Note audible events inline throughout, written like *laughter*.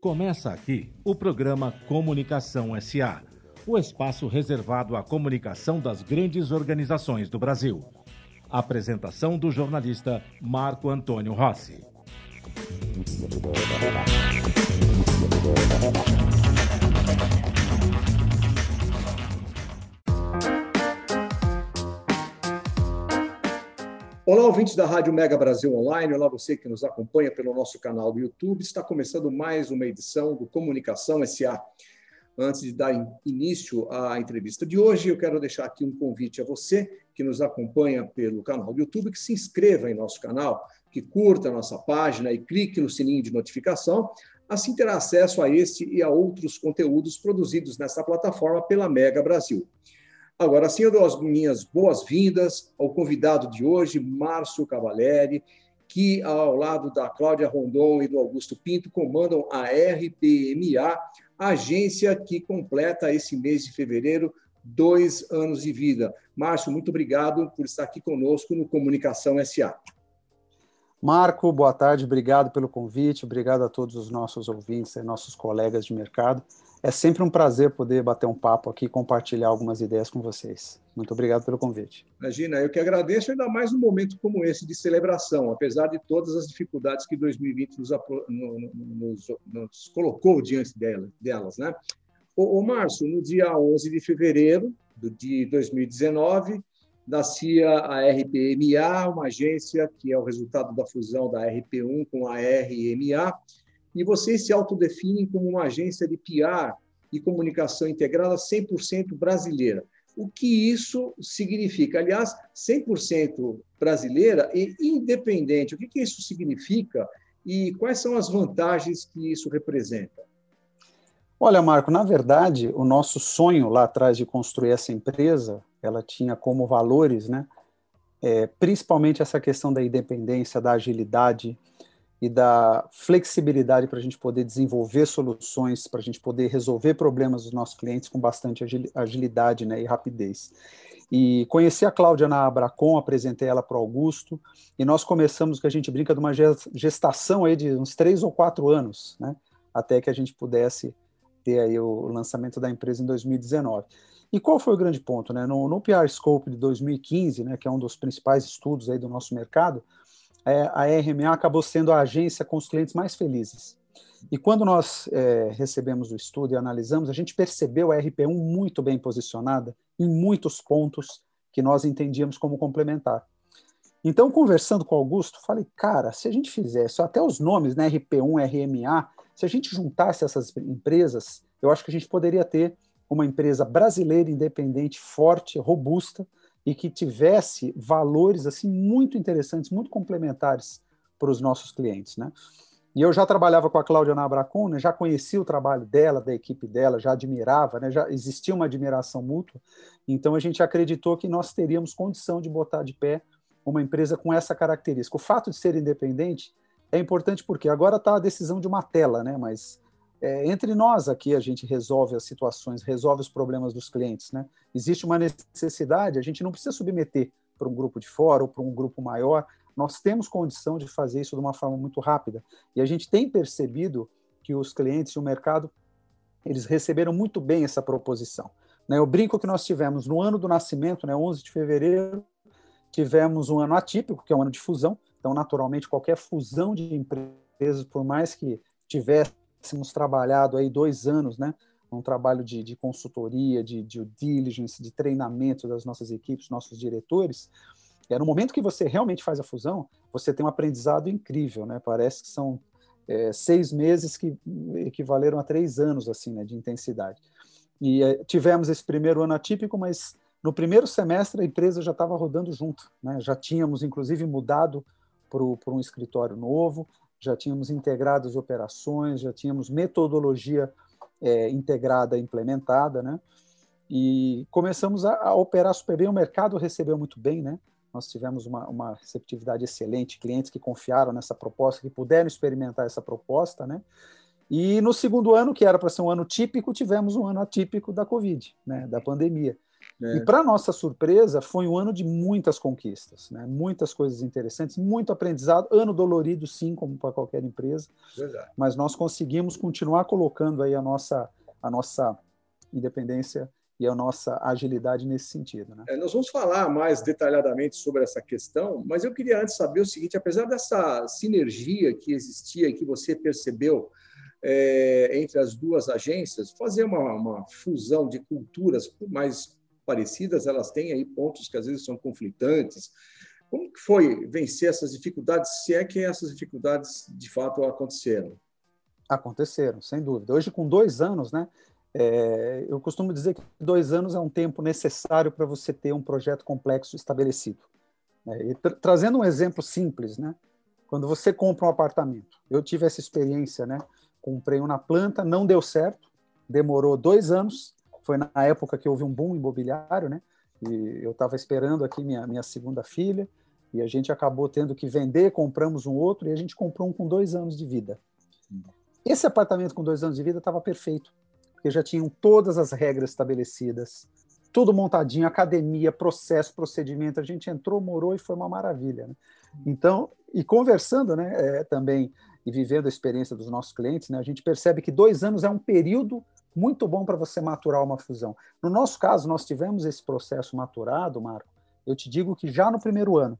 Começa aqui o programa Comunicação SA, o espaço reservado à comunicação das grandes organizações do Brasil. Apresentação do jornalista Marco Antônio Rossi. Ouvintes da Rádio Mega Brasil Online. Olá, você que nos acompanha pelo nosso canal do YouTube. Está começando mais uma edição do Comunicação SA. Antes de dar início à entrevista de hoje, eu quero deixar aqui um convite a você que nos acompanha pelo canal do YouTube, que se inscreva em nosso canal, que curta a nossa página e clique no sininho de notificação. Assim terá acesso a este e a outros conteúdos produzidos nessa plataforma pela Mega Brasil. Agora sim, eu dou as minhas boas-vindas ao convidado de hoje, Márcio Cavaleri, que, ao lado da Cláudia Rondon e do Augusto Pinto, comandam a RPMA, agência que completa esse mês de fevereiro dois anos de vida. Márcio, muito obrigado por estar aqui conosco no Comunicação SA. Marco, boa tarde, obrigado pelo convite, obrigado a todos os nossos ouvintes e nossos colegas de mercado. É sempre um prazer poder bater um papo aqui compartilhar algumas ideias com vocês. Muito obrigado pelo convite. Imagina, eu que agradeço, ainda mais num momento como esse de celebração, apesar de todas as dificuldades que 2020 nos, nos, nos colocou diante delas. Né? O, o no dia 11 de fevereiro de 2019, nascia a RPMA, uma agência que é o resultado da fusão da RP1 com a RMA, e vocês se autodefinem como uma agência de PR e comunicação integrada 100% brasileira. O que isso significa? Aliás, 100% brasileira e independente. O que, que isso significa e quais são as vantagens que isso representa? Olha, Marco, na verdade, o nosso sonho lá atrás de construir essa empresa, ela tinha como valores, né, é, principalmente essa questão da independência, da agilidade, e da flexibilidade para a gente poder desenvolver soluções, para a gente poder resolver problemas dos nossos clientes com bastante agilidade né, e rapidez. E conheci a Cláudia na Abracom, apresentei ela para o Augusto, e nós começamos, que a gente brinca, de uma gestação aí de uns três ou quatro anos, né, até que a gente pudesse ter aí o lançamento da empresa em 2019. E qual foi o grande ponto? Né? No, no PR Scope de 2015, né, que é um dos principais estudos aí do nosso mercado, é, a RMA acabou sendo a agência com os clientes mais felizes. E quando nós é, recebemos o estudo e analisamos, a gente percebeu a RP1 muito bem posicionada em muitos pontos que nós entendíamos como complementar. Então, conversando com o Augusto, falei, cara, se a gente fizesse até os nomes, né, RP1, RMA, se a gente juntasse essas empresas, eu acho que a gente poderia ter uma empresa brasileira independente, forte, robusta, e que tivesse valores assim muito interessantes, muito complementares para os nossos clientes, né? E eu já trabalhava com a Cláudia na né, já conhecia o trabalho dela, da equipe dela, já admirava, né, já existia uma admiração mútua, então a gente acreditou que nós teríamos condição de botar de pé uma empresa com essa característica. O fato de ser independente é importante porque agora está a decisão de uma tela, né, mas é, entre nós aqui a gente resolve as situações, resolve os problemas dos clientes. Né? Existe uma necessidade, a gente não precisa submeter para um grupo de fora ou para um grupo maior, nós temos condição de fazer isso de uma forma muito rápida. E a gente tem percebido que os clientes e o mercado, eles receberam muito bem essa proposição. Né? Eu brinco que nós tivemos no ano do nascimento, né, 11 de fevereiro, tivemos um ano atípico, que é um ano de fusão, então naturalmente qualquer fusão de empresas, por mais que tivesse tivéssemos trabalhado aí dois anos, né, um trabalho de, de consultoria, de due diligence, de treinamento das nossas equipes, nossos diretores, é no momento que você realmente faz a fusão, você tem um aprendizado incrível, né? Parece que são é, seis meses que equivaleram a três anos assim, né, de intensidade. E é, tivemos esse primeiro ano atípico, mas no primeiro semestre a empresa já estava rodando junto, né? Já tínhamos inclusive mudado para um escritório novo, já tínhamos integrado as operações, já tínhamos metodologia é, integrada implementada, né? E começamos a, a, operar super bem, o mercado recebeu muito bem, né? Nós tivemos uma, uma receptividade excelente, clientes que confiaram nessa proposta, que puderam experimentar essa proposta, né? E no segundo ano, que era para ser um ano típico, tivemos um ano atípico da Covid, né, da pandemia. É. E, para nossa surpresa, foi um ano de muitas conquistas, né? muitas coisas interessantes, muito aprendizado. Ano dolorido, sim, como para qualquer empresa. Verdade. Mas nós conseguimos continuar colocando aí a nossa, a nossa independência e a nossa agilidade nesse sentido. Né? É, nós vamos falar mais detalhadamente sobre essa questão, mas eu queria antes saber o seguinte: apesar dessa sinergia que existia e que você percebeu é, entre as duas agências, fazer uma, uma fusão de culturas mais parecidas, elas têm aí pontos que às vezes são conflitantes. Como que foi vencer essas dificuldades, se é que essas dificuldades de fato aconteceram? Aconteceram, sem dúvida. Hoje, com dois anos, né, é, eu costumo dizer que dois anos é um tempo necessário para você ter um projeto complexo estabelecido. É, tra trazendo um exemplo simples, né? Quando você compra um apartamento, eu tive essa experiência, né? Comprei um na planta, não deu certo, demorou dois anos. Foi na época que houve um boom imobiliário, né? E eu estava esperando aqui minha, minha segunda filha e a gente acabou tendo que vender, compramos um outro e a gente comprou um com dois anos de vida. Esse apartamento com dois anos de vida estava perfeito porque já tinham todas as regras estabelecidas, tudo montadinho, academia, processo, procedimento. A gente entrou, morou e foi uma maravilha. Né? Então, e conversando né, é, também e vivendo a experiência dos nossos clientes, né, a gente percebe que dois anos é um período muito bom para você maturar uma fusão. No nosso caso, nós tivemos esse processo maturado, Marco, eu te digo que já no primeiro ano.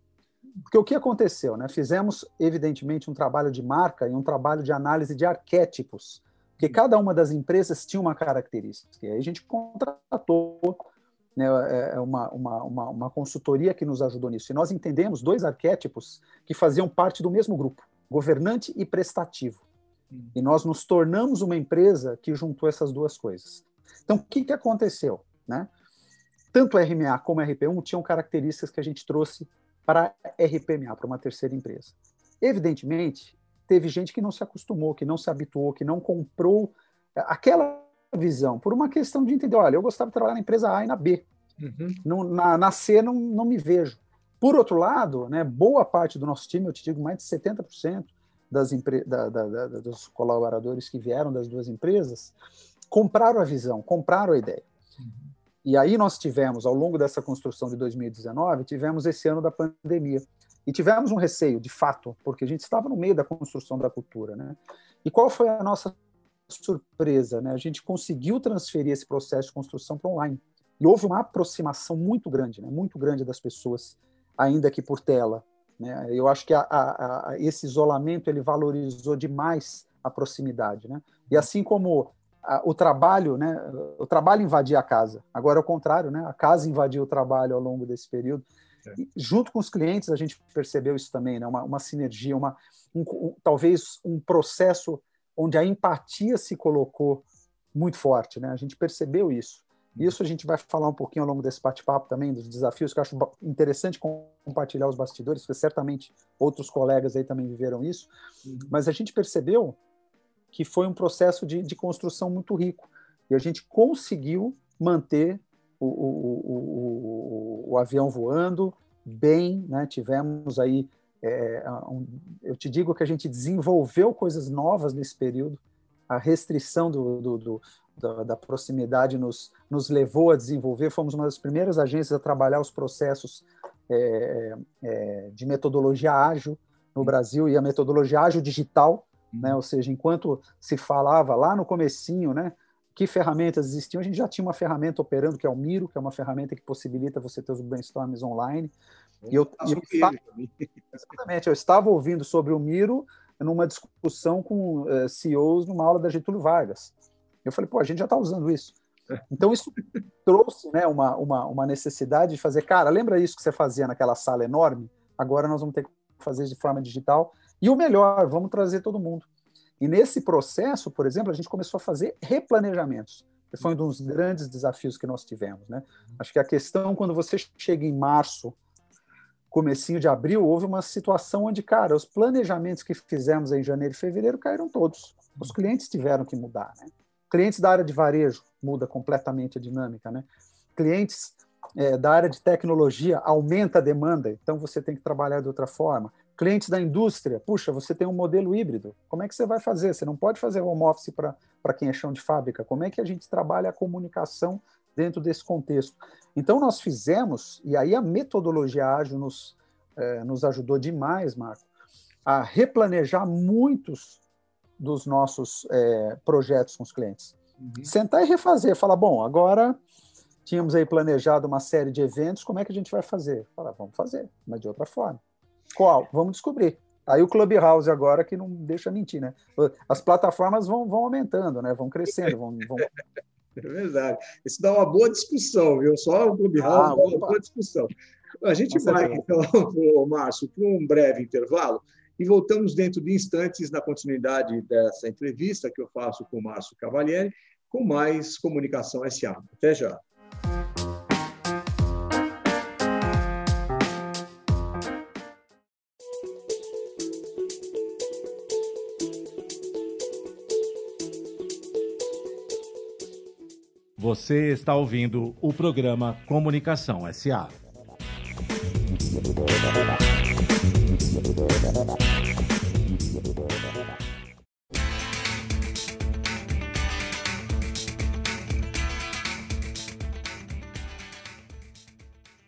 Porque o que aconteceu? Né? Fizemos, evidentemente, um trabalho de marca e um trabalho de análise de arquétipos porque cada uma das empresas tinha uma característica. E aí a gente contratou né, é, é uma, uma, uma, uma, consultoria que nos ajudou nisso. E nós entendemos dois arquétipos que faziam parte do mesmo grupo, governante e prestativo. Hum. E nós nos tornamos uma empresa que juntou essas duas coisas. Então, o que, que aconteceu? Né? Tanto a RMA como a RP1 tinham características que a gente trouxe para a RPMA, para uma terceira empresa. Evidentemente, teve gente que não se acostumou, que não se habituou, que não comprou é, aquela visão, por uma questão de entender, olha, eu gostava de trabalhar na empresa A e na B. Uhum. Não, na, na C não, não me vejo. Por outro lado, né, boa parte do nosso time, eu te digo mais de 70% das da, da, da, dos colaboradores que vieram das duas empresas, compraram a visão, compraram a ideia. Uhum. E aí nós tivemos, ao longo dessa construção de 2019, tivemos esse ano da pandemia. E tivemos um receio, de fato, porque a gente estava no meio da construção da cultura. Né? E qual foi a nossa surpresa? Né? A gente conseguiu transferir esse processo de construção para online. E houve uma aproximação muito grande, né? muito grande das pessoas, ainda que por tela. Né? Eu acho que a, a, a, esse isolamento ele valorizou demais a proximidade. Né? E assim como o trabalho, né? o trabalho invadia a casa, agora é o contrário, né? a casa invadiu o trabalho ao longo desse período. É. E, junto com os clientes, a gente percebeu isso também, né? uma, uma sinergia, uma, um, um, talvez um processo onde a empatia se colocou muito forte. Né? A gente percebeu isso. Isso a gente vai falar um pouquinho ao longo desse bate-papo também, dos desafios, que eu acho interessante compartilhar os bastidores, porque certamente outros colegas aí também viveram isso. Uhum. Mas a gente percebeu que foi um processo de, de construção muito rico. E a gente conseguiu manter o, o, o, o avião voando bem, né? tivemos aí, é, um, eu te digo que a gente desenvolveu coisas novas nesse período, a restrição do, do, do da, da, proximidade nos, nos levou a desenvolver, fomos uma das primeiras agências a trabalhar os processos é, é, de metodologia ágil no Brasil e a metodologia ágil digital, né? ou seja, enquanto se falava lá no comecinho, né, que ferramentas existiam, a gente já tinha uma ferramenta operando, que é o Miro, que é uma ferramenta que possibilita você ter os brainstorms online. E eu, eu estava, *laughs* exatamente, eu estava ouvindo sobre o Miro numa discussão com uh, eh, CEOs numa aula da Getúlio Vargas. Eu falei, pô, a gente já está usando isso. Então, isso trouxe né, uma, uma, uma necessidade de fazer, cara, lembra isso que você fazia naquela sala enorme? Agora nós vamos ter que fazer de forma digital. E o melhor, vamos trazer todo mundo. E nesse processo, por exemplo, a gente começou a fazer replanejamentos. Que foi um dos grandes desafios que nós tivemos. Né? Acho que a questão, quando você chega em março, comecinho de abril, houve uma situação onde, cara, os planejamentos que fizemos em janeiro e fevereiro caíram todos. Os clientes tiveram que mudar. Né? Clientes da área de varejo muda completamente a dinâmica. Né? Clientes é, da área de tecnologia aumenta a demanda, então você tem que trabalhar de outra forma. Clientes da indústria, puxa, você tem um modelo híbrido, como é que você vai fazer? Você não pode fazer home office para quem é chão de fábrica. Como é que a gente trabalha a comunicação dentro desse contexto. Então, nós fizemos, e aí a metodologia ágil nos, eh, nos ajudou demais, Marco, a replanejar muitos dos nossos eh, projetos com os clientes. Uhum. Sentar e refazer, falar, bom, agora tínhamos aí planejado uma série de eventos, como é que a gente vai fazer? Falar, vamos fazer, mas de outra forma. Qual? Vamos descobrir. Aí o Clubhouse agora que não deixa mentir, né? As plataformas vão, vão aumentando, né? Vão crescendo, vão, vão... É verdade. Isso dá uma boa discussão, viu? Só o Clubhouse ah, dá uma boa discussão. A gente vai, então, *laughs* Márcio, para um breve intervalo e voltamos dentro de instantes na continuidade dessa entrevista que eu faço com o Márcio Cavalieri, com mais Comunicação SA. Até já. Você está ouvindo o programa Comunicação SA.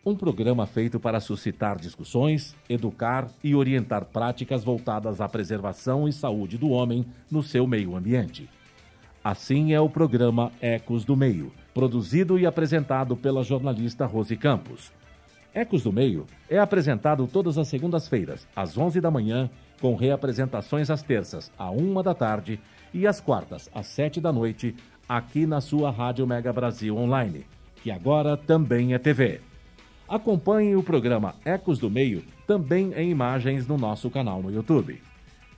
Um programa feito para suscitar discussões, educar e orientar práticas voltadas à preservação e saúde do homem no seu meio ambiente. Assim é o programa Ecos do Meio, produzido e apresentado pela jornalista Rose Campos. Ecos do Meio é apresentado todas as segundas-feiras, às 11 da manhã, com reapresentações às terças, à 1 da tarde e às quartas, às 7 da noite, aqui na sua Rádio Mega Brasil Online, que agora também é TV. Acompanhe o programa Ecos do Meio também em imagens no nosso canal no YouTube.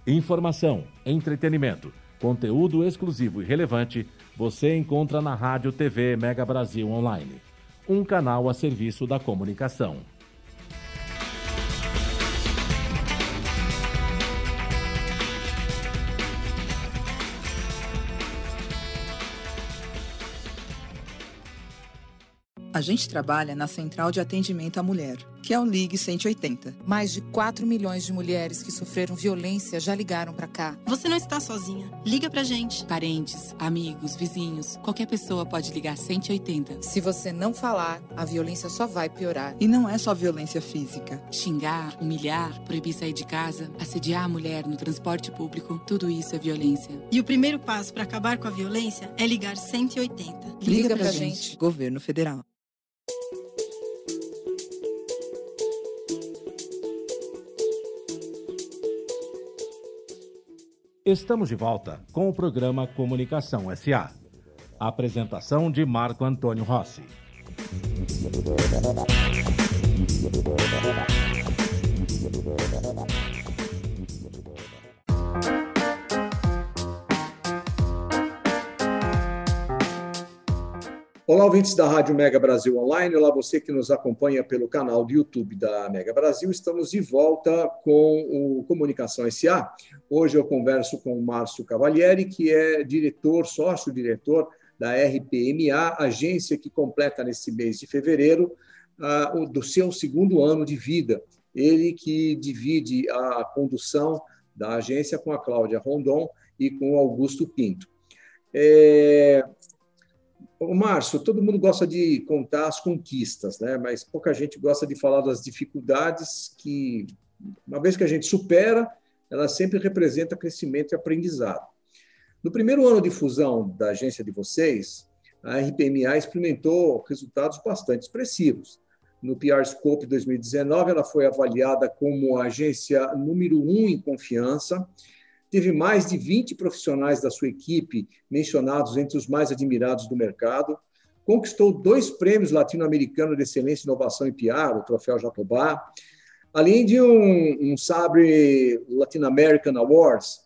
Informação, entretenimento Conteúdo exclusivo e relevante você encontra na Rádio TV Mega Brasil Online, um canal a serviço da comunicação. A gente trabalha na Central de Atendimento à Mulher que é o Ligue 180. Mais de 4 milhões de mulheres que sofreram violência já ligaram para cá. Você não está sozinha. Liga pra gente. Parentes, amigos, vizinhos, qualquer pessoa pode ligar 180. Se você não falar, a violência só vai piorar. E não é só violência física. Xingar, humilhar, proibir sair de casa, assediar a mulher no transporte público, tudo isso é violência. E o primeiro passo para acabar com a violência é ligar 180. Liga, Liga pra, pra gente. gente. Governo Federal. Estamos de volta com o programa Comunicação SA. A apresentação de Marco Antônio Rossi. Olá, ouvintes da Rádio Mega Brasil Online. Olá, você que nos acompanha pelo canal do YouTube da Mega Brasil. Estamos de volta com o Comunicação SA. Hoje eu converso com o Márcio Cavalieri, que é diretor, sócio-diretor da RPMA, agência que completa nesse mês de fevereiro uh, do seu segundo ano de vida. Ele que divide a condução da agência com a Cláudia Rondon e com o Augusto Pinto. É, o Márcio, todo mundo gosta de contar as conquistas, né? mas pouca gente gosta de falar das dificuldades que, uma vez que a gente supera, ela sempre representa crescimento e aprendizado. No primeiro ano de fusão da agência de vocês, a RPMA experimentou resultados bastante expressivos. No PR Scope 2019, ela foi avaliada como a agência número um em confiança teve mais de 20 profissionais da sua equipe mencionados entre os mais admirados do mercado, conquistou dois prêmios latino-americanos de excelência e inovação em PR, o Troféu Jatobá, além de um, um Sabre Latin American Awards,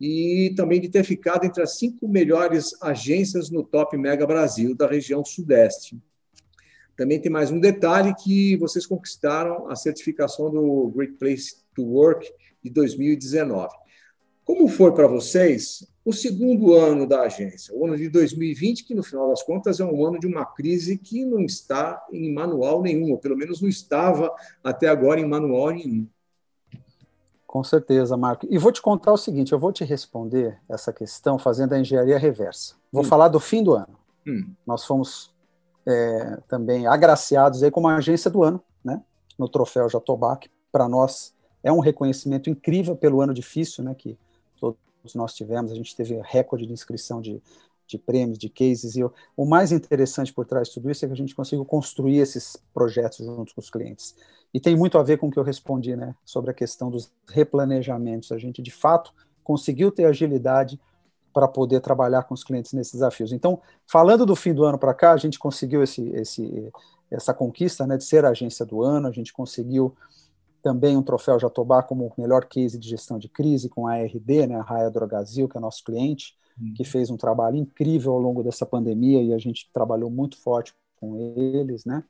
e também de ter ficado entre as cinco melhores agências no Top Mega Brasil da região Sudeste. Também tem mais um detalhe que vocês conquistaram a certificação do Great Place to Work de 2019. Como foi para vocês o segundo ano da agência, o ano de 2020, que no final das contas é um ano de uma crise que não está em manual nenhum, ou pelo menos não estava até agora em manual nenhum? Com certeza, Marco. E vou te contar o seguinte: eu vou te responder essa questão fazendo a engenharia reversa. Vou hum. falar do fim do ano. Hum. Nós fomos é, também agraciados aí como a agência do ano, né? No troféu Jatobá, que para nós é um reconhecimento incrível pelo ano difícil, né? Que todos nós tivemos. A gente teve recorde de inscrição de, de prêmios, de cases. E o, o mais interessante por trás de tudo isso é que a gente conseguiu construir esses projetos junto com os clientes. E tem muito a ver com o que eu respondi, né? Sobre a questão dos replanejamentos. A gente, de fato, conseguiu ter agilidade para poder trabalhar com os clientes nesses desafios. Então, falando do fim do ano para cá, a gente conseguiu esse, esse, essa conquista né, de ser a agência do ano, a gente conseguiu também um troféu Jatobá como melhor case de gestão de crise com a ARD, né, a Raia Drogazil, que é nosso cliente, uhum. que fez um trabalho incrível ao longo dessa pandemia e a gente trabalhou muito forte com eles, né?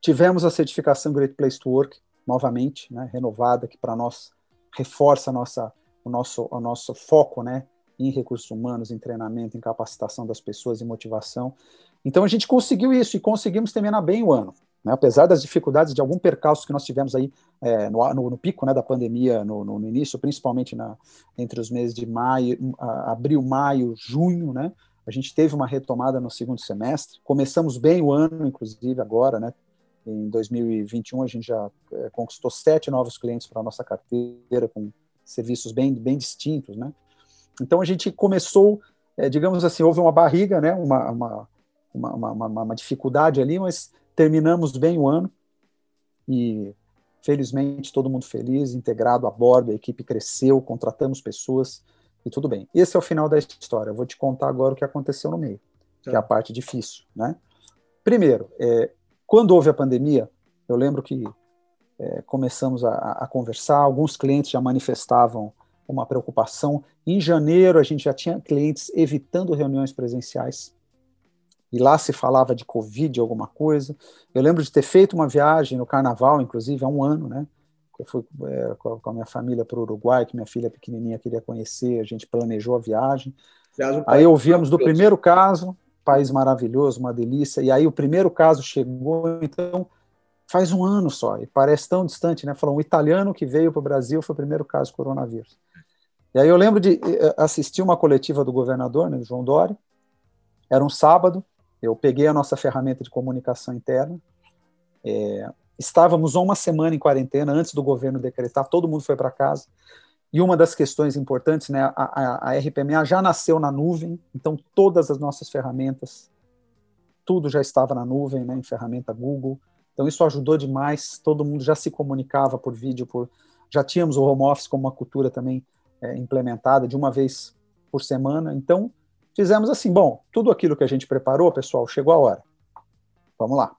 Tivemos a certificação Great Place to Work novamente, né, renovada, que para nós reforça a nossa o nosso, o nosso foco né, em recursos humanos, em treinamento, em capacitação das pessoas e motivação. Então a gente conseguiu isso e conseguimos terminar bem o ano. Né, apesar das dificuldades de algum percalço que nós tivemos aí é, no, no, no, pico né, da pandemia, no, no, início, principalmente na, entre os meses de maio, abril, maio, junho, né, a gente teve uma retomada no segundo semestre. Começamos bem o ano, inclusive agora, né, em 2021 a gente já é, conquistou sete novos clientes para a nossa carteira, com serviços bem, bem distintos, né? Então a gente começou, é, digamos assim, houve uma barriga, né? Uma, uma, uma, uma, uma dificuldade ali, mas terminamos bem o ano e felizmente todo mundo feliz, integrado a bordo, a equipe cresceu, contratamos pessoas e tudo bem. Esse é o final da história. Eu vou te contar agora o que aconteceu no meio, que é a parte difícil, né? Primeiro, é, quando houve a pandemia, eu lembro que é, começamos a, a, conversar, alguns clientes já manifestavam uma preocupação. Em janeiro, a gente já tinha clientes evitando reuniões presenciais, e lá se falava de Covid, alguma coisa. Eu lembro de ter feito uma viagem no carnaval, inclusive, há um ano, né? Eu fui é, com a minha família para o Uruguai, que minha filha pequenininha queria conhecer, a gente planejou a viagem. Um aí ouvimos do primeiro caso, país maravilhoso, uma delícia, e aí o primeiro caso chegou, então faz um ano só, e parece tão distante, né? Falou, um italiano que veio para o Brasil foi o primeiro caso de coronavírus. E aí eu lembro de eh, assistir uma coletiva do governador, né, João Dória, era um sábado, eu peguei a nossa ferramenta de comunicação interna, é, estávamos uma semana em quarentena antes do governo decretar, todo mundo foi para casa, e uma das questões importantes, né, a, a, a RPMA já nasceu na nuvem, então todas as nossas ferramentas, tudo já estava na nuvem, né, em ferramenta Google, então isso ajudou demais, todo mundo já se comunicava por vídeo, por já tínhamos o home office como uma cultura também é, implementada de uma vez por semana. Então fizemos assim, bom, tudo aquilo que a gente preparou, pessoal, chegou a hora. Vamos lá.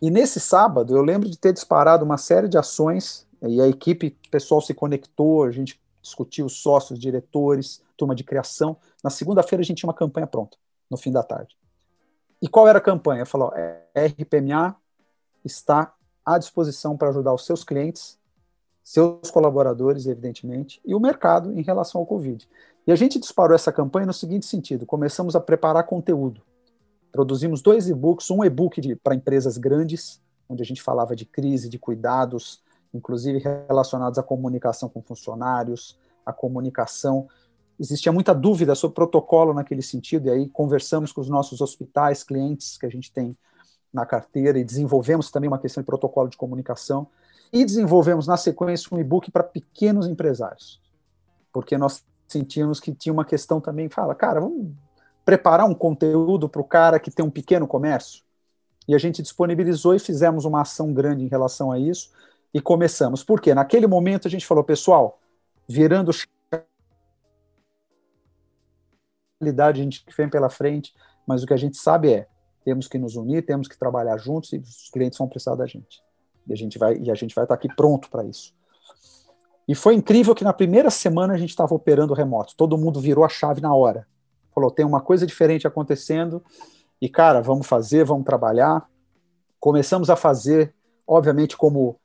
E nesse sábado eu lembro de ter disparado uma série de ações e a equipe, pessoal se conectou, a gente discutiu os sócios, diretores, turma de criação. Na segunda-feira a gente tinha uma campanha pronta, no fim da tarde. E qual era a campanha? Falou, a é, RPMA está à disposição para ajudar os seus clientes, seus colaboradores, evidentemente, e o mercado em relação ao Covid. E a gente disparou essa campanha no seguinte sentido: começamos a preparar conteúdo. Produzimos dois e-books, um e-book para empresas grandes, onde a gente falava de crise, de cuidados, inclusive relacionados à comunicação com funcionários, à comunicação. Existia muita dúvida sobre protocolo naquele sentido, e aí conversamos com os nossos hospitais, clientes que a gente tem na carteira, e desenvolvemos também uma questão de protocolo de comunicação, e desenvolvemos na sequência um e-book para pequenos empresários, porque nós sentimos que tinha uma questão também, fala, cara, vamos preparar um conteúdo para o cara que tem um pequeno comércio, e a gente disponibilizou e fizemos uma ação grande em relação a isso, e começamos. Por quê? Naquele momento a gente falou, pessoal, virando realidade a gente vem pela frente, mas o que a gente sabe é temos que nos unir, temos que trabalhar juntos e os clientes vão precisar da gente. E a gente vai e a gente vai estar aqui pronto para isso. E foi incrível que na primeira semana a gente estava operando remoto. Todo mundo virou a chave na hora. Falou, tem uma coisa diferente acontecendo e cara, vamos fazer, vamos trabalhar. Começamos a fazer, obviamente, como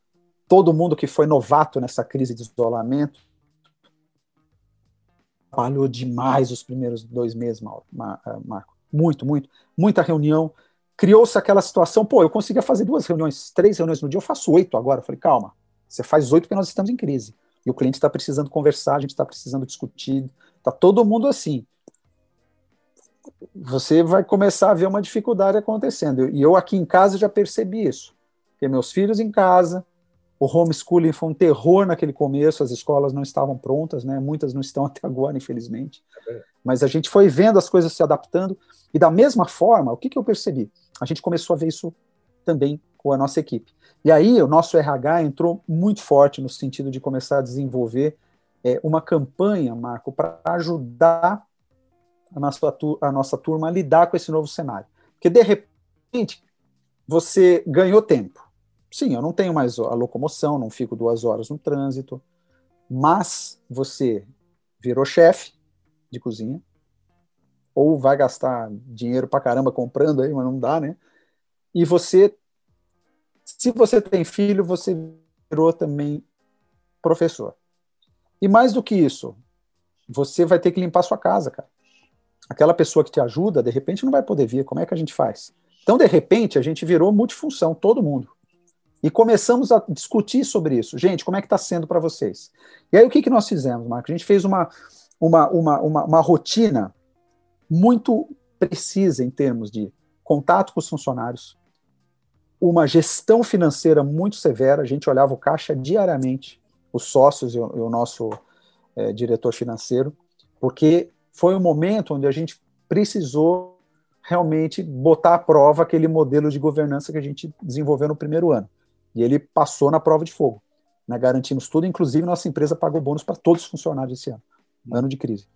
todo mundo que foi novato nessa crise de isolamento, trabalhou demais os primeiros dois meses, eh, Marco. Muito, muito. Muita reunião. Criou-se aquela situação, pô, eu conseguia fazer duas reuniões, três reuniões no dia, eu faço oito agora. Eu falei, calma, você faz oito porque nós estamos em crise. E o cliente está precisando conversar, a gente está precisando discutir, está todo mundo assim. você vai começar a ver uma dificuldade acontecendo. E eu aqui em casa já percebi isso. Porque meus filhos em casa, o homeschooling foi um terror naquele começo, as escolas não estavam prontas, né? muitas não estão *laughs* até agora, infelizmente. Mas a gente foi vendo as coisas se adaptando. E da mesma forma, o que, que eu percebi? A gente começou a ver isso também com a nossa equipe. E aí o nosso RH entrou muito forte no sentido de começar a desenvolver é, uma campanha, Marco, para ajudar a nossa, a nossa turma a lidar com esse novo cenário. Porque, de repente, você ganhou tempo. Sim, eu não tenho mais a locomoção, não fico duas horas no trânsito, mas você virou chefe de cozinha, ou vai gastar dinheiro para caramba comprando aí, mas não dá, né? E você, se você tem filho, você virou também professor. E mais do que isso, você vai ter que limpar sua casa, cara. Aquela pessoa que te ajuda, de repente, não vai poder vir. Como é que a gente faz? Então, de repente, a gente virou multifunção, todo mundo. E começamos a discutir sobre isso. Gente, como é que está sendo para vocês? E aí, o que, que nós fizemos, Marco? A gente fez uma, uma, uma, uma, uma rotina muito precisa em termos de contato com os funcionários, uma gestão financeira muito severa. A gente olhava o caixa diariamente, os sócios e o, e o nosso é, diretor financeiro, porque foi um momento onde a gente precisou realmente botar à prova aquele modelo de governança que a gente desenvolveu no primeiro ano. E ele passou na prova de fogo. Né? Garantimos tudo, inclusive nossa empresa pagou bônus para todos os funcionários esse ano, ano de crise.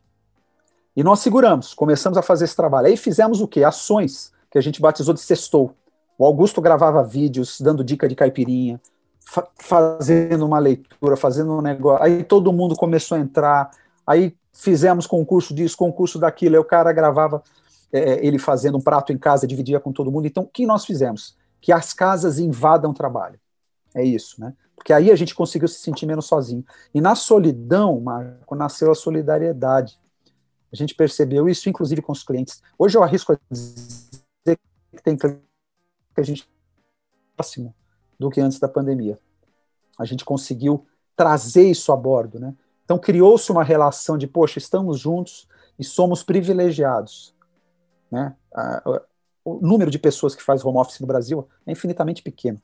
E nós seguramos, começamos a fazer esse trabalho. Aí fizemos o quê? Ações que a gente batizou de sextou. O Augusto gravava vídeos dando dica de caipirinha, fa fazendo uma leitura, fazendo um negócio. Aí todo mundo começou a entrar. Aí fizemos concurso disso, concurso daquilo. Aí o cara gravava é, ele fazendo um prato em casa, dividia com todo mundo. Então, o que nós fizemos? Que as casas invadam o trabalho. É isso, né? Porque aí a gente conseguiu se sentir menos sozinho. E na solidão, Marco, nasceu a solidariedade. A gente percebeu isso, inclusive com os clientes. Hoje eu arrisco a dizer que tem cliente que a gente próximo do que antes da pandemia. A gente conseguiu trazer isso a bordo, né? Então criou-se uma relação de, poxa, estamos juntos e somos privilegiados, né? O número de pessoas que faz home office no Brasil é infinitamente pequeno.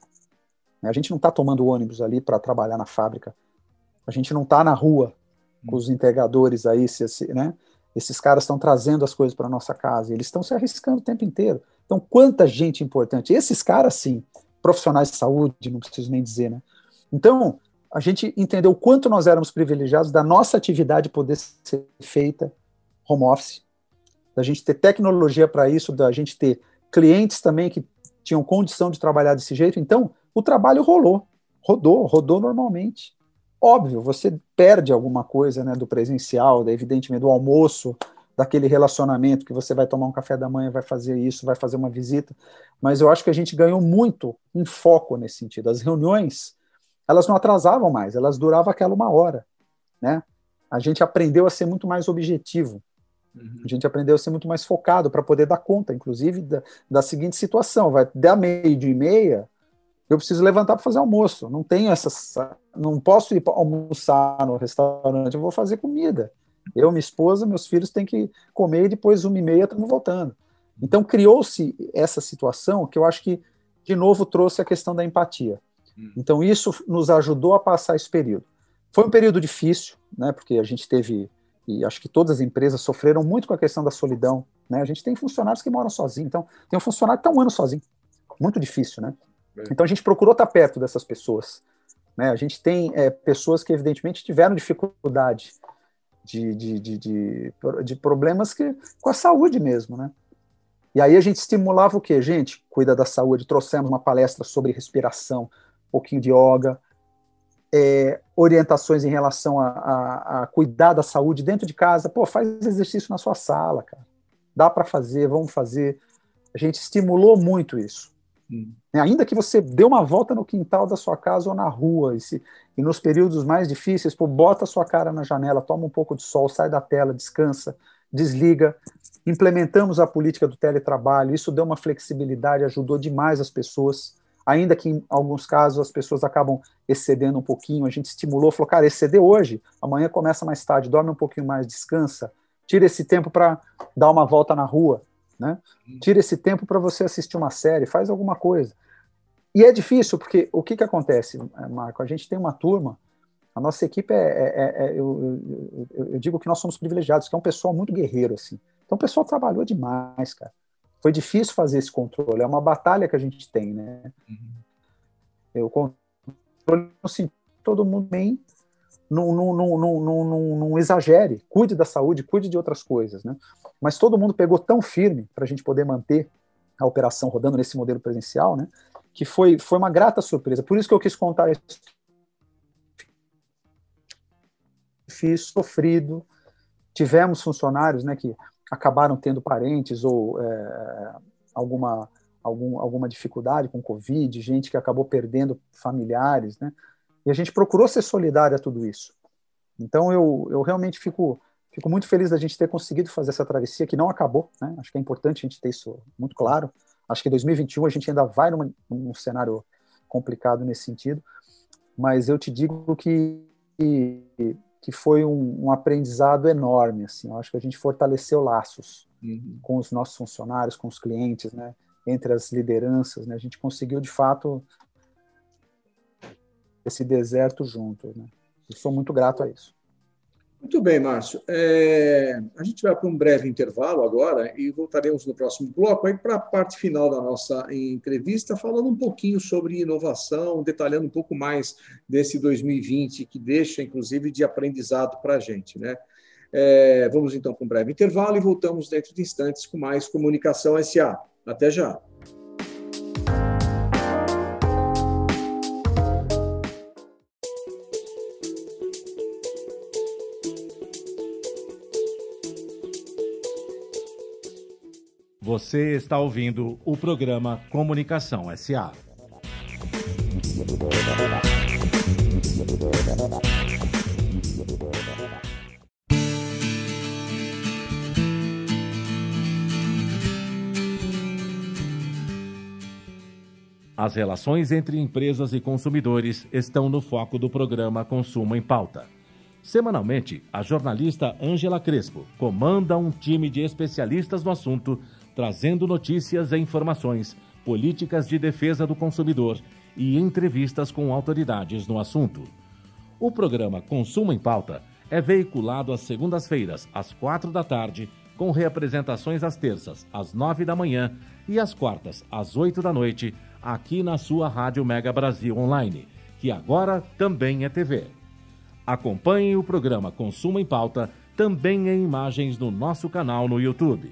Né? A gente não está tomando ônibus ali para trabalhar na fábrica. A gente não está na rua com os integradores aí, se, se, né? Esses caras estão trazendo as coisas para nossa casa. Eles estão se arriscando o tempo inteiro. Então, quanta gente importante. Esses caras, sim, profissionais de saúde, não preciso nem dizer, né? Então, a gente entendeu o quanto nós éramos privilegiados da nossa atividade poder ser feita home office, da gente ter tecnologia para isso, da gente ter clientes também que tinham condição de trabalhar desse jeito. Então, o trabalho rolou, rodou, rodou normalmente. Óbvio, você perde alguma coisa né, do presencial, evidentemente do almoço, daquele relacionamento que você vai tomar um café da manhã, vai fazer isso, vai fazer uma visita. Mas eu acho que a gente ganhou muito em foco nesse sentido. As reuniões, elas não atrasavam mais, elas duravam aquela uma hora, né? A gente aprendeu a ser muito mais objetivo. Uhum. A gente aprendeu a ser muito mais focado para poder dar conta, inclusive, da, da seguinte situação: vai dar meio de e meia, eu preciso levantar para fazer almoço. Não tenho essas, não posso ir almoçar no restaurante, eu vou fazer comida. Eu, minha esposa, meus filhos têm que comer e depois uma e meia estamos voltando. Então criou-se essa situação que eu acho que de novo trouxe a questão da empatia. Hum. Então isso nos ajudou a passar esse período. Foi um período difícil, né? Porque a gente teve e acho que todas as empresas sofreram muito com a questão da solidão, né? A gente tem funcionários que moram sozinhos, então tem um funcionário que está um ano sozinho, muito difícil, né? É. Então a gente procurou estar perto dessas pessoas. Né? A gente tem é, pessoas que evidentemente tiveram dificuldade de, de, de, de, problemas que, com a saúde mesmo, né? E aí a gente estimulava o quê? Gente, cuida da saúde. Trouxemos uma palestra sobre respiração, um pouquinho de yoga, é, orientações em relação a, a, a, cuidar da saúde dentro de casa. Pô, faz exercício na sua sala, cara. Dá para fazer, vamos fazer. A gente estimulou muito isso. Hum. Ainda que você dê uma volta no quintal da sua casa ou na rua, e, se, e nos períodos mais difíceis, pô, bota a sua cara na janela, toma um pouco de sol, sai da tela, descansa, desliga. Implementamos a política do teletrabalho, isso deu uma flexibilidade, ajudou demais as pessoas, ainda que em alguns casos as pessoas acabam excedendo um pouquinho, a gente estimulou, falou, cara, exceder hoje, amanhã começa mais tarde, dorme um pouquinho mais, descansa, tira esse tempo para dar uma volta na rua, né? Tira esse tempo para você assistir uma série, faz alguma coisa. E é difícil, porque o que, que acontece, Marco? A gente tem uma turma, a nossa equipe é. é, é, é eu, eu, eu, digo que nós somos privilegiados, que é um pessoal muito guerreiro, assim. Então o pessoal trabalhou demais, cara. Foi difícil fazer esse controle, é uma batalha que a gente tem, né? Uhum. O controle, assim, todo mundo bem, não, exagere, cuide da saúde, cuide de outras coisas, né? Mas todo mundo pegou tão firme para a gente poder manter a operação rodando nesse modelo presencial, né? Que foi, foi uma grata surpresa. Por isso que eu quis contar isso. Fiz sofrido. Tivemos funcionários, né, que acabaram tendo parentes ou é, alguma algum, alguma dificuldade com Covid, gente que acabou perdendo familiares, né? E a gente procurou ser solidário a tudo isso. Então eu, eu realmente fico, fico muito feliz da gente ter conseguido fazer essa travessia, que não acabou, né? Acho que é importante a gente ter isso muito claro. Acho que em 2021 a gente ainda vai numa, num cenário complicado nesse sentido, mas eu te digo que, que foi um, um aprendizado enorme. Assim, eu acho que a gente fortaleceu laços uhum. com os nossos funcionários, com os clientes, né? entre as lideranças. Né? A gente conseguiu, de fato, esse deserto junto. Né? Eu sou muito grato a isso. Muito bem, Márcio. É, a gente vai para um breve intervalo agora e voltaremos no próximo bloco aí para a parte final da nossa entrevista, falando um pouquinho sobre inovação, detalhando um pouco mais desse 2020 que deixa, inclusive, de aprendizado para a gente, né? É, vamos então para um breve intervalo e voltamos dentro de instantes com mais Comunicação SA. Até já. Você está ouvindo o programa Comunicação SA. As relações entre empresas e consumidores estão no foco do programa Consumo em Pauta. Semanalmente, a jornalista Ângela Crespo comanda um time de especialistas no assunto trazendo notícias e informações, políticas de defesa do consumidor e entrevistas com autoridades no assunto. O programa Consumo em Pauta é veiculado às segundas-feiras, às quatro da tarde, com reapresentações às terças, às nove da manhã e às quartas, às oito da noite, aqui na sua Rádio Mega Brasil Online, que agora também é TV. Acompanhe o programa Consumo em Pauta também em imagens no nosso canal no YouTube.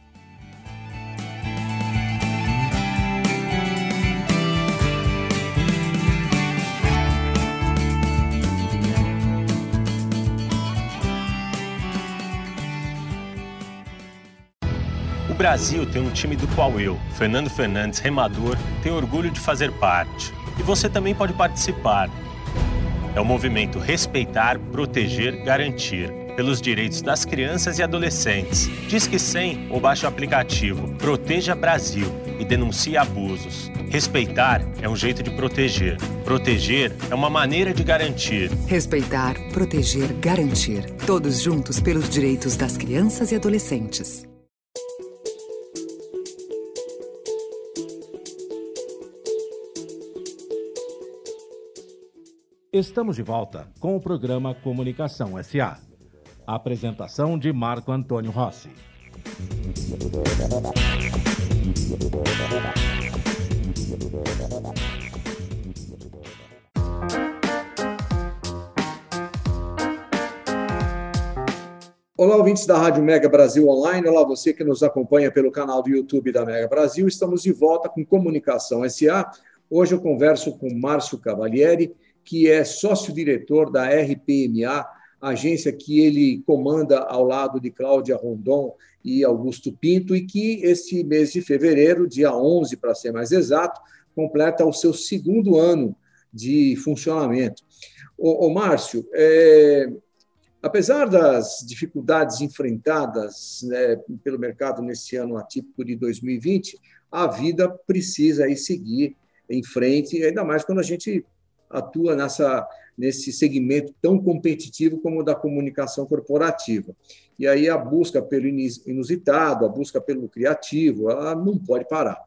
Brasil tem um time do qual eu, Fernando Fernandes, remador, tenho orgulho de fazer parte. E você também pode participar. É o movimento Respeitar, Proteger, Garantir pelos direitos das crianças e adolescentes. Diz que 100 ou baixe o aplicativo Proteja Brasil e denuncie abusos. Respeitar é um jeito de proteger. Proteger é uma maneira de garantir. Respeitar, proteger, garantir. Todos juntos pelos direitos das crianças e adolescentes. Estamos de volta com o programa Comunicação SA. Apresentação de Marco Antônio Rossi. Olá, ouvintes da Rádio Mega Brasil Online. Olá, você que nos acompanha pelo canal do YouTube da Mega Brasil. Estamos de volta com Comunicação SA. Hoje eu converso com Márcio Cavalieri, que é sócio-diretor da RPMA, agência que ele comanda ao lado de Cláudia Rondon e Augusto Pinto, e que este mês de fevereiro, dia 11 para ser mais exato, completa o seu segundo ano de funcionamento. O, Márcio, é, apesar das dificuldades enfrentadas né, pelo mercado nesse ano atípico de 2020, a vida precisa aí seguir em frente, ainda mais quando a gente atua nessa, nesse segmento tão competitivo como o da comunicação corporativa. E aí a busca pelo inusitado, a busca pelo criativo, ela não pode parar.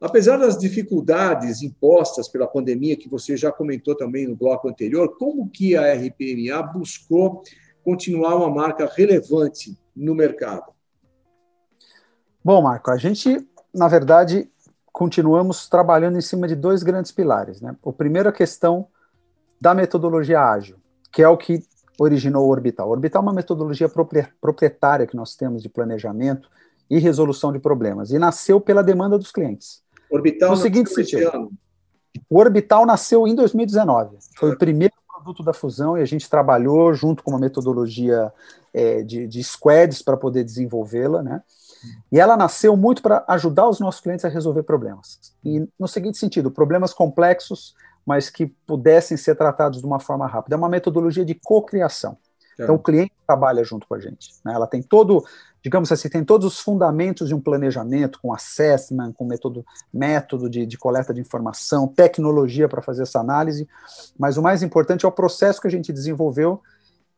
Apesar das dificuldades impostas pela pandemia, que você já comentou também no bloco anterior, como que a RPMA buscou continuar uma marca relevante no mercado? Bom, Marco, a gente, na verdade, continuamos trabalhando em cima de dois grandes pilares. Né? O primeiro, a questão da metodologia ágil, que é o que originou o Orbital. O Orbital é uma metodologia proprietária que nós temos de planejamento e resolução de problemas, e nasceu pela demanda dos clientes. Orbital no seguinte sentido, o Orbital nasceu em 2019. Foi o primeiro produto da fusão e a gente trabalhou junto com uma metodologia é, de, de squads para poder desenvolvê-la, né? E ela nasceu muito para ajudar os nossos clientes a resolver problemas. E no seguinte sentido, problemas complexos, mas que pudessem ser tratados de uma forma rápida. É uma metodologia de cocriação. É. Então o cliente trabalha junto com a gente. Né? Ela tem todo, digamos assim, tem todos os fundamentos de um planejamento, com assessment, com método, método de, de coleta de informação, tecnologia para fazer essa análise. Mas o mais importante é o processo que a gente desenvolveu,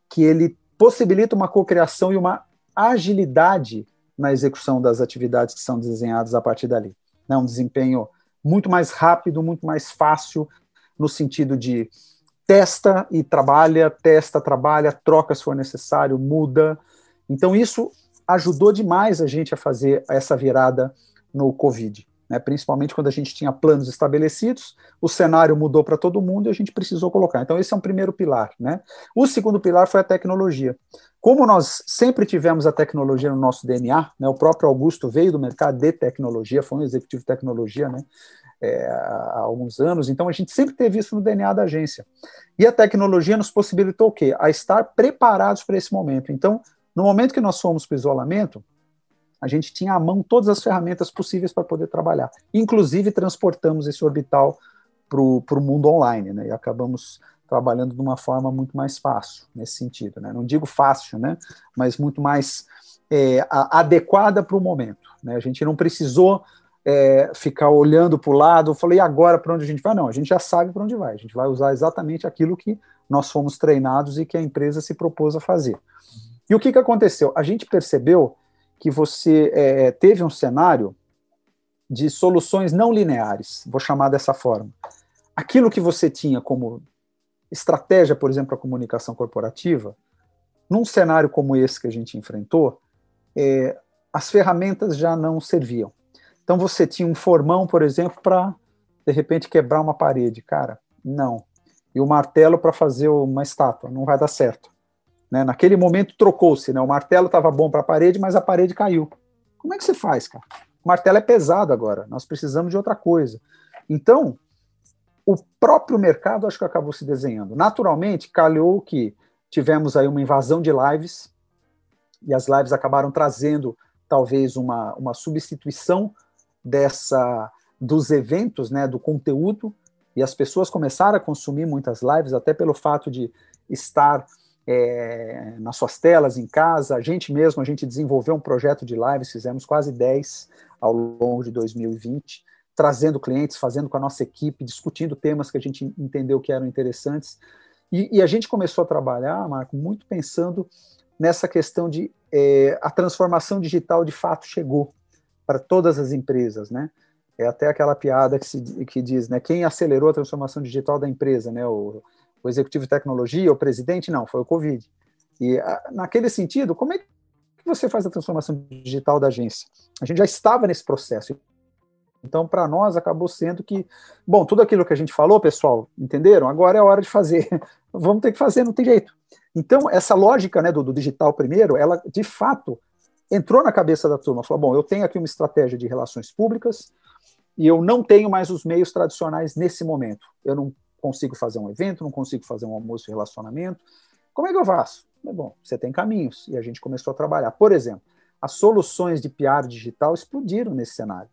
que ele possibilita uma cocriação e uma agilidade na execução das atividades que são desenhadas a partir dali. Né? Um desempenho muito mais rápido, muito mais fácil, no sentido de testa e trabalha, testa, trabalha, troca se for necessário, muda. Então, isso ajudou demais a gente a fazer essa virada no Covid né, principalmente quando a gente tinha planos estabelecidos, o cenário mudou para todo mundo e a gente precisou colocar. Então, esse é um primeiro pilar. Né? O segundo pilar foi a tecnologia. Como nós sempre tivemos a tecnologia no nosso DNA, né, o próprio Augusto veio do mercado de tecnologia, foi um executivo de tecnologia né, é, há alguns anos, então a gente sempre teve isso no DNA da agência. E a tecnologia nos possibilitou o quê? A estar preparados para esse momento. Então, no momento que nós fomos para o isolamento, a gente tinha à mão todas as ferramentas possíveis para poder trabalhar. Inclusive, transportamos esse orbital para o mundo online, né? E acabamos trabalhando de uma forma muito mais fácil nesse sentido, né? Não digo fácil, né? Mas muito mais é, adequada para o momento. Né? A gente não precisou é, ficar olhando para o lado, falei, agora para onde a gente vai? Não, a gente já sabe para onde vai. A gente vai usar exatamente aquilo que nós fomos treinados e que a empresa se propôs a fazer. E o que, que aconteceu? A gente percebeu que você é, teve um cenário de soluções não lineares, vou chamar dessa forma. Aquilo que você tinha como estratégia, por exemplo, a comunicação corporativa, num cenário como esse que a gente enfrentou, é, as ferramentas já não serviam. Então você tinha um formão, por exemplo, para de repente quebrar uma parede, cara, não. E o martelo para fazer uma estátua, não vai dar certo. Né? Naquele momento trocou-se, né? o martelo estava bom para a parede, mas a parede caiu. Como é que você faz, cara? O martelo é pesado agora, nós precisamos de outra coisa. Então, o próprio mercado acho que acabou se desenhando. Naturalmente, calhou que tivemos aí uma invasão de lives, e as lives acabaram trazendo talvez uma, uma substituição dessa dos eventos, né, do conteúdo, e as pessoas começaram a consumir muitas lives, até pelo fato de estar é, nas suas telas, em casa. A gente mesmo, a gente desenvolveu um projeto de lives, fizemos quase 10 ao longo de 2020, trazendo clientes, fazendo com a nossa equipe, discutindo temas que a gente entendeu que eram interessantes. E, e a gente começou a trabalhar, Marco, muito pensando nessa questão de é, a transformação digital de fato chegou para todas as empresas, né? É até aquela piada que, se, que diz, né? Quem acelerou a transformação digital da empresa, né? O, o executivo de tecnologia, o presidente, não, foi o Covid. E naquele sentido, como é que você faz a transformação digital da agência? A gente já estava nesse processo. Então, para nós, acabou sendo que, bom, tudo aquilo que a gente falou, pessoal, entenderam? Agora é a hora de fazer. *laughs* Vamos ter que fazer, não tem jeito. Então, essa lógica né, do, do digital primeiro, ela de fato entrou na cabeça da turma. Falou: bom, eu tenho aqui uma estratégia de relações públicas e eu não tenho mais os meios tradicionais nesse momento. Eu não consigo fazer um evento, não consigo fazer um almoço de relacionamento. Como é que eu faço? É bom, você tem caminhos. E a gente começou a trabalhar. Por exemplo, as soluções de PR digital explodiram nesse cenário.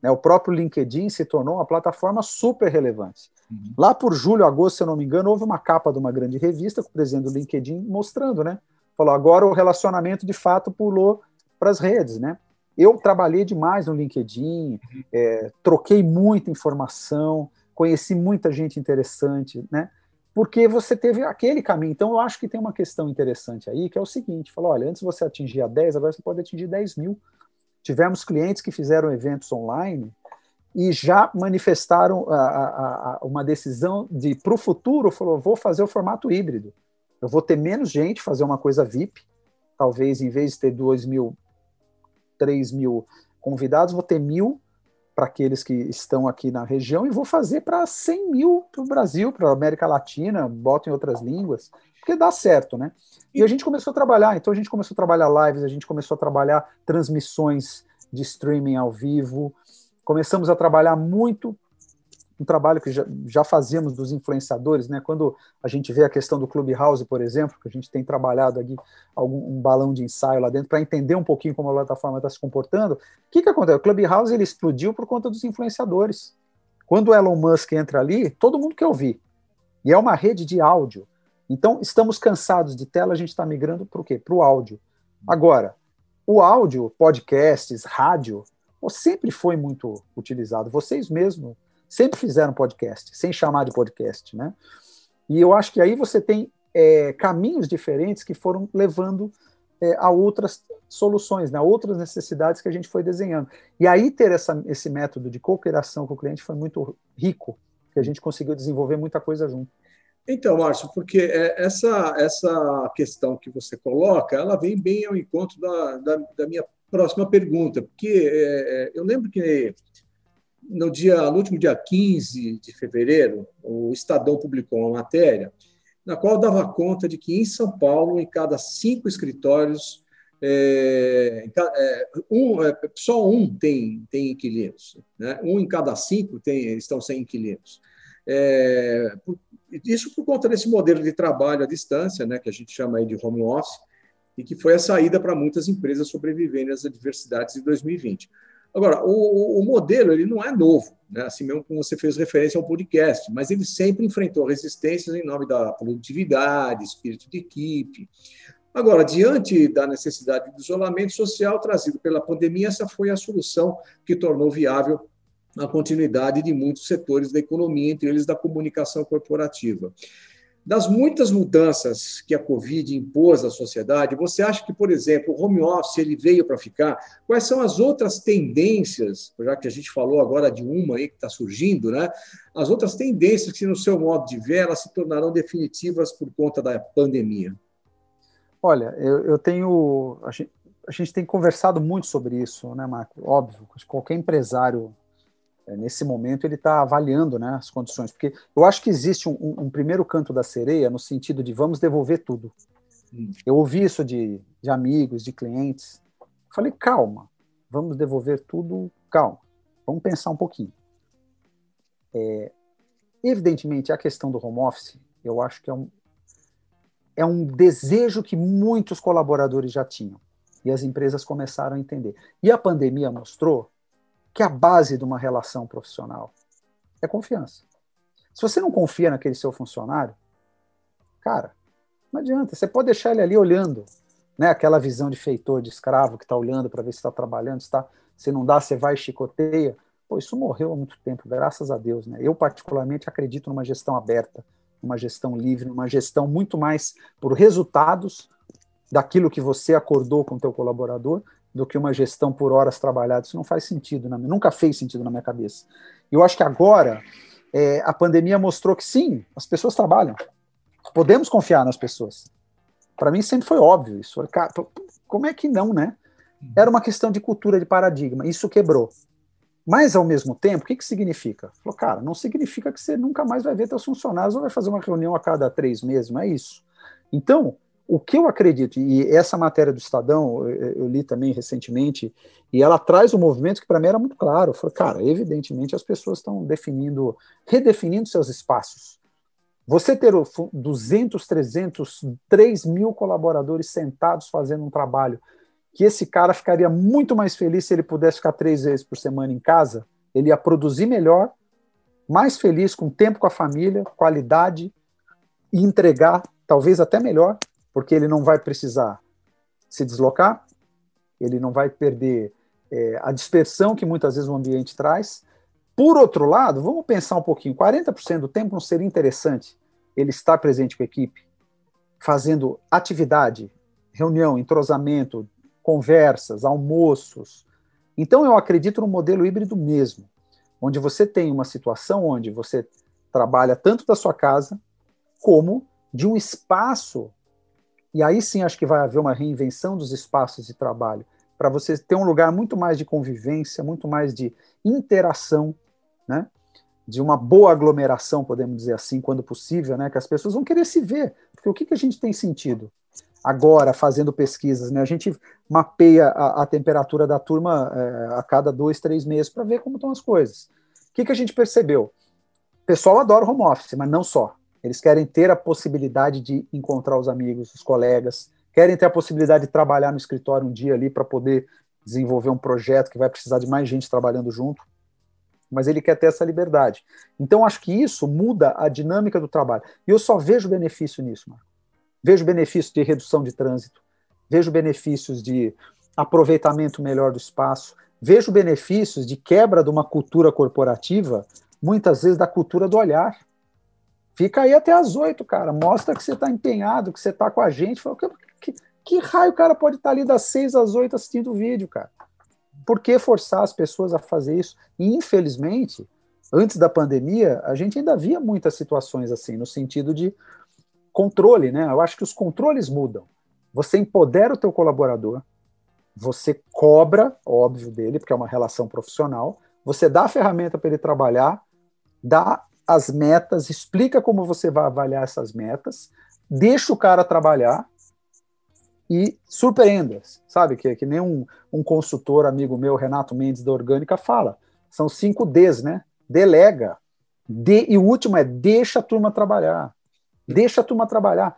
Né? O próprio LinkedIn se tornou uma plataforma super relevante. Uhum. Lá por julho, agosto, se eu não me engano, houve uma capa de uma grande revista com o presidente do LinkedIn mostrando, né? Falou, agora o relacionamento de fato pulou para as redes, né? eu trabalhei demais no LinkedIn, é, troquei muita informação, conheci muita gente interessante, né? Porque você teve aquele caminho. Então, eu acho que tem uma questão interessante aí, que é o seguinte: falou, olha, antes você atingia 10, agora você pode atingir 10 mil. Tivemos clientes que fizeram eventos online e já manifestaram a, a, a uma decisão de, para o futuro, falou, vou fazer o formato híbrido. Eu vou ter menos gente, fazer uma coisa VIP, talvez em vez de ter 2 mil, 3 mil convidados, vou ter mil para aqueles que estão aqui na região e vou fazer para 100 mil para o Brasil, para a América Latina, boto em outras línguas, porque dá certo, né? E a gente começou a trabalhar, então a gente começou a trabalhar lives, a gente começou a trabalhar transmissões de streaming ao vivo, começamos a trabalhar muito um trabalho que já, já fazíamos dos influenciadores, né? Quando a gente vê a questão do Clubhouse, por exemplo, que a gente tem trabalhado aqui algum, um balão de ensaio lá dentro para entender um pouquinho como a plataforma está se comportando. O que, que acontece? O Clubhouse ele explodiu por conta dos influenciadores. Quando o Elon Musk entra ali, todo mundo quer ouvir. E é uma rede de áudio. Então, estamos cansados de tela, a gente está migrando para o quê? Para o áudio. Agora, o áudio, podcasts, rádio, sempre foi muito utilizado. Vocês mesmos sempre fizeram podcast, sem chamar de podcast, né? E eu acho que aí você tem é, caminhos diferentes que foram levando é, a outras soluções, né, outras necessidades que a gente foi desenhando. E aí ter essa, esse método de cooperação com o cliente foi muito rico, que a gente conseguiu desenvolver muita coisa junto. Então, Márcio, porque é, essa, essa questão que você coloca, ela vem bem ao encontro da, da, da minha próxima pergunta, porque é, eu lembro que no, dia, no último dia 15 de fevereiro, o Estadão publicou uma matéria na qual dava conta de que em São Paulo, em cada cinco escritórios, é, é, um, é, só um tem, tem inquilinos. Né? Um em cada cinco tem, estão sem inquilinos. É, isso por conta desse modelo de trabalho à distância, né, que a gente chama de home office, e que foi a saída para muitas empresas sobreviverem às adversidades de 2020. Agora, o, o, modelo ele não é novo, né? assim mesmo como você fez referência ao podcast, mas ele sempre enfrentou resistências em nome da produtividade, espírito de equipe. Agora, diante da necessidade de isolamento social trazido pela pandemia, essa foi a solução que tornou viável a continuidade de muitos setores da economia, entre eles da comunicação corporativa. Das muitas mudanças que a Covid impôs à sociedade, você acha que, por exemplo, o home office ele veio para ficar? Quais são as outras tendências, já que a gente falou agora de uma aí que está surgindo, né? As outras tendências que, no seu modo de ver, elas se tornarão definitivas por conta da pandemia? Olha, eu, eu tenho. A gente, a gente tem conversado muito sobre isso, né, Marco? Óbvio, qualquer empresário nesse momento ele está avaliando né, as condições, porque eu acho que existe um, um, primeiro canto da sereia no sentido de vamos devolver tudo. Eu ouvi isso de, de amigos, de clientes. Falei, calma, vamos devolver tudo, calma, vamos pensar um pouquinho. É, evidentemente, a questão do home office, eu acho que é um, é um desejo que muitos colaboradores já tinham. E as empresas começaram a entender. E a pandemia mostrou que a base de uma relação profissional é confiança. Se você não confia naquele seu funcionário, cara, não adianta. Você pode deixar ele ali olhando, né? Aquela visão de feitor, de escravo que está olhando para ver se está trabalhando, se, tá, se não dá, você vai e chicoteia. Pô, isso morreu há muito tempo, graças a Deus. Né? Eu, particularmente, acredito numa gestão aberta, numa gestão livre, numa gestão muito mais por resultados daquilo que você acordou com o teu colaborador do que uma gestão por horas trabalhadas. Isso não faz sentido, na, nunca fez sentido na minha cabeça. Eu acho que agora é, a pandemia mostrou que sim, as pessoas trabalham. Podemos confiar nas pessoas. Para mim sempre foi óbvio isso. Cara, como é que não, né? Era uma questão de cultura, de paradigma. Isso quebrou. Mas, ao mesmo tempo, o que, que significa? Falou, cara, não significa que você nunca mais vai ver seus funcionários ou vai fazer uma reunião a cada três meses, não é isso. Então, o que eu acredito, e essa matéria do Estadão, eu, li também recentemente, e ela traz um movimento que para mim era muito claro. Falei, cara, evidentemente as pessoas estão definindo, redefinindo seus espaços. Você ter 200, 300, 3 mil colaboradores sentados fazendo um trabalho, que esse cara ficaria muito mais feliz se ele pudesse ficar três vezes por semana em casa, ele ia produzir melhor, mais feliz, com tempo com a família, qualidade, e entregar talvez até melhor porque ele não vai precisar se deslocar, ele não vai perder é, a dispersão que muitas vezes o ambiente traz. Por outro lado, vamos pensar um pouquinho: 40% do tempo não seria interessante ele estar presente com a equipe, fazendo atividade, reunião, entrosamento, conversas, almoços. Então, eu acredito no modelo híbrido mesmo, onde você tem uma situação onde você trabalha tanto da sua casa como de um espaço. E aí sim acho que vai haver uma reinvenção dos espaços de trabalho, para você ter um lugar muito mais de convivência, muito mais de interação, né? de uma boa aglomeração, podemos dizer assim, quando possível, né? que as pessoas vão querer se ver. Porque o que, que a gente tem sentido? Agora, fazendo pesquisas, né? a gente mapeia a, a temperatura da turma é, a cada dois, três meses para ver como estão as coisas. O que, que a gente percebeu? O pessoal adora home office, mas não só. Eles querem ter a possibilidade de encontrar os amigos, os colegas, querem ter a possibilidade de trabalhar no escritório um dia ali para poder desenvolver um projeto que vai precisar de mais gente trabalhando junto mas ele quer ter essa liberdade. Então, acho que isso muda a dinâmica do trabalho. E eu só vejo benefício nisso, Marco. Vejo benefícios de redução de trânsito, vejo benefícios de aproveitamento melhor do espaço, vejo benefícios de quebra de uma cultura corporativa, muitas vezes da cultura do olhar. Fica aí até às oito, cara. Mostra que você está empenhado, que você está com a gente. Fala, que, que, que raio o cara pode estar tá ali das seis às oito assistindo o vídeo, cara? por que forçar as pessoas a fazer isso? E, infelizmente, antes da pandemia, a gente ainda via muitas situações assim, no sentido de controle, né? Eu acho que os controles mudam. Você empodera o teu colaborador, você cobra, óbvio, dele, porque é uma relação profissional, você dá a ferramenta para ele trabalhar, dá as metas, explica como você vai avaliar essas metas, deixa o cara trabalhar, e surpreenda, sabe? Que, que nem um, um consultor amigo meu, Renato Mendes, da Orgânica, fala. São cinco Ds, né? Delega. De, e o último é deixa a turma trabalhar. Deixa a turma trabalhar.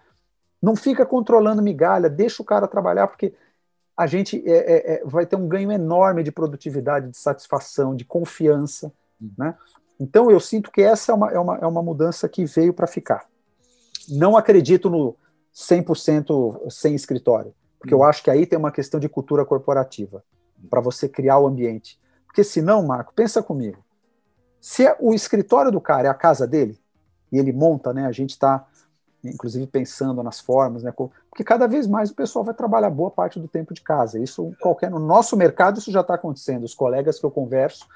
Não fica controlando migalha, deixa o cara trabalhar, porque a gente é, é, é, vai ter um ganho enorme de produtividade, de satisfação, de confiança. Né? Então, eu sinto que essa é uma, é uma, é uma mudança que veio para ficar. Não acredito no, 100% sem escritório. Porque eu uhum. acho que aí tem uma questão de cultura corporativa, para você criar o ambiente. Porque senão, Marco, pensa comigo. Se é o escritório do cara é a casa dele, e ele monta, né? A gente está, inclusive, pensando nas formas, né? Porque cada vez mais o pessoal vai trabalhar boa parte do tempo de casa. Isso qualquer no nosso mercado isso já está acontecendo. Os colegas que eu converso,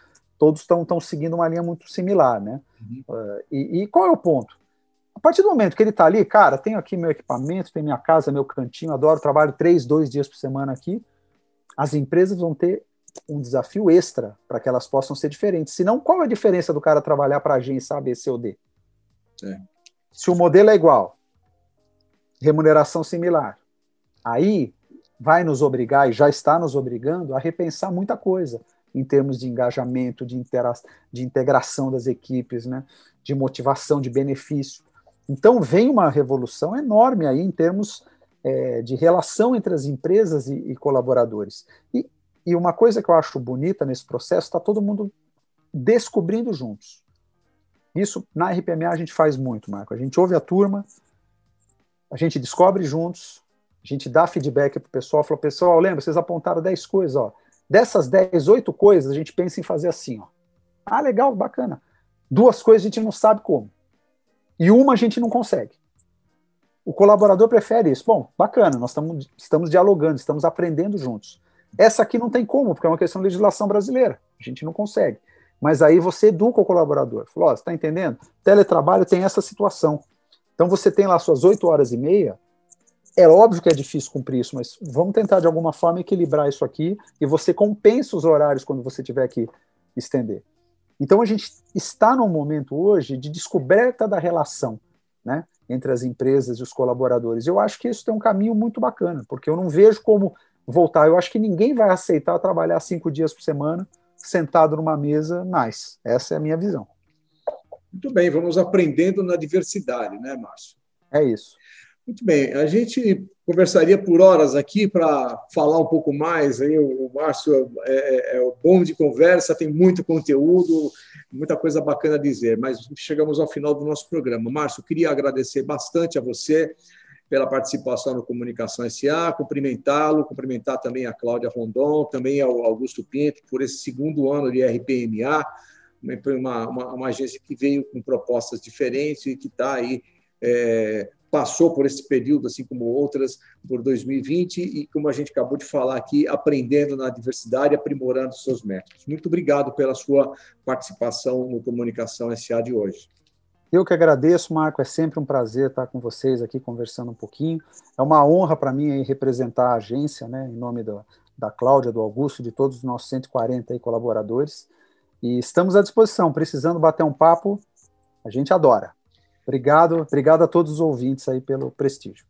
todos estão seguindo uma linha muito similar, né? Uhum. Uh, e, e, qual é o ponto? A partir do momento que ele está ali, cara, tenho aqui meu equipamento, tem minha casa, meu cantinho, adoro, trabalho três, dois dias por semana aqui, as empresas vão ter um desafio extra para que elas possam ser diferentes. Senão, qual é a diferença do cara trabalhar para a agência A, B, C ou D? É. Se o modelo é igual, remuneração similar, aí vai nos obrigar, e já está nos obrigando, a repensar muita coisa em termos de engajamento, de, de integração das equipes, né? de motivação, de benefício. Então, vem uma revolução enorme aí em termos é, de relação entre as empresas e, e colaboradores. E, e, uma coisa que eu acho bonita nesse processo, está todo mundo descobrindo juntos. Isso, na RPMA, a gente faz muito, Marco. A gente ouve a turma, a gente descobre juntos, a gente dá feedback para o pessoal, fala, pessoal, lembra, vocês apontaram 10 coisas, ó. Dessas 10, 8 coisas, a gente pensa em fazer assim, ó. Ah, legal, bacana. Duas coisas a gente não sabe como. E uma a gente não consegue. O colaborador prefere isso. Bom, bacana, nós estamos, estamos dialogando, estamos aprendendo juntos. Essa aqui não tem como, porque é uma questão de legislação brasileira. A gente não consegue. Mas aí você educa o colaborador. Falou, oh, você está entendendo? Teletrabalho tem essa situação. Então você tem lá suas oito horas e meia. É óbvio que é difícil cumprir isso, mas vamos tentar de alguma forma equilibrar isso aqui e você compensa os horários quando você tiver que estender. Então a gente está num momento hoje de descoberta da relação né, entre as empresas e os colaboradores. Eu acho que isso tem um caminho muito bacana, porque eu não vejo como voltar. Eu acho que ninguém vai aceitar trabalhar cinco dias por semana sentado numa mesa mais. Essa é a minha visão. Muito bem, vamos aprendendo na diversidade, né, Márcio? É isso. Muito bem, a gente conversaria por horas aqui para falar um pouco mais. Aí o Márcio é, é, é bom de conversa, tem muito conteúdo, muita coisa bacana a dizer. Mas chegamos ao final do nosso programa. Márcio, queria agradecer bastante a você pela participação no Comunicação SA, cumprimentá-lo, cumprimentar também a Cláudia Rondon, também ao Augusto Pinto, por esse segundo ano de RPMA, uma, uma, uma agência que veio com propostas diferentes e que está aí é, passou por esse período, assim como outras, por 2020, e como a gente acabou de falar aqui, aprendendo na diversidade, aprimorando seus métodos. Muito obrigado pela sua participação no Comunicação SA de hoje. Eu que agradeço, Marco, é sempre um prazer estar com vocês aqui conversando um pouquinho. É uma honra para mim representar a agência, né, em nome do, da Cláudia, do Augusto, de todos os nossos 140 colaboradores. E estamos à disposição, precisando bater um papo, a gente adora. Obrigado, obrigado a todos os ouvintes aí pelo prestígio.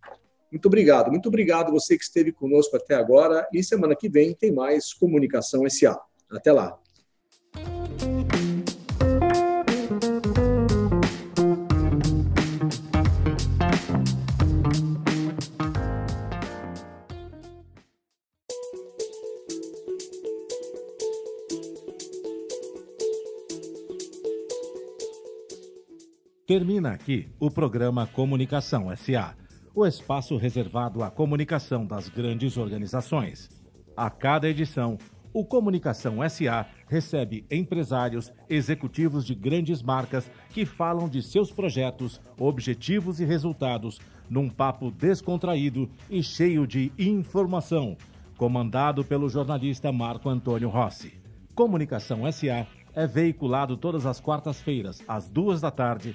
Muito obrigado, muito obrigado você que esteve conosco até agora e semana que vem tem mais Comunicação SA. Até lá. Termina aqui o programa Comunicação SA, o espaço reservado à comunicação das grandes organizações. A cada edição, o Comunicação SA recebe empresários, executivos de grandes marcas que falam de seus projetos, objetivos e resultados num papo descontraído e cheio de informação, comandado pelo jornalista Marco Antônio Rossi. Comunicação SA é veiculado todas as quartas-feiras, às duas da tarde,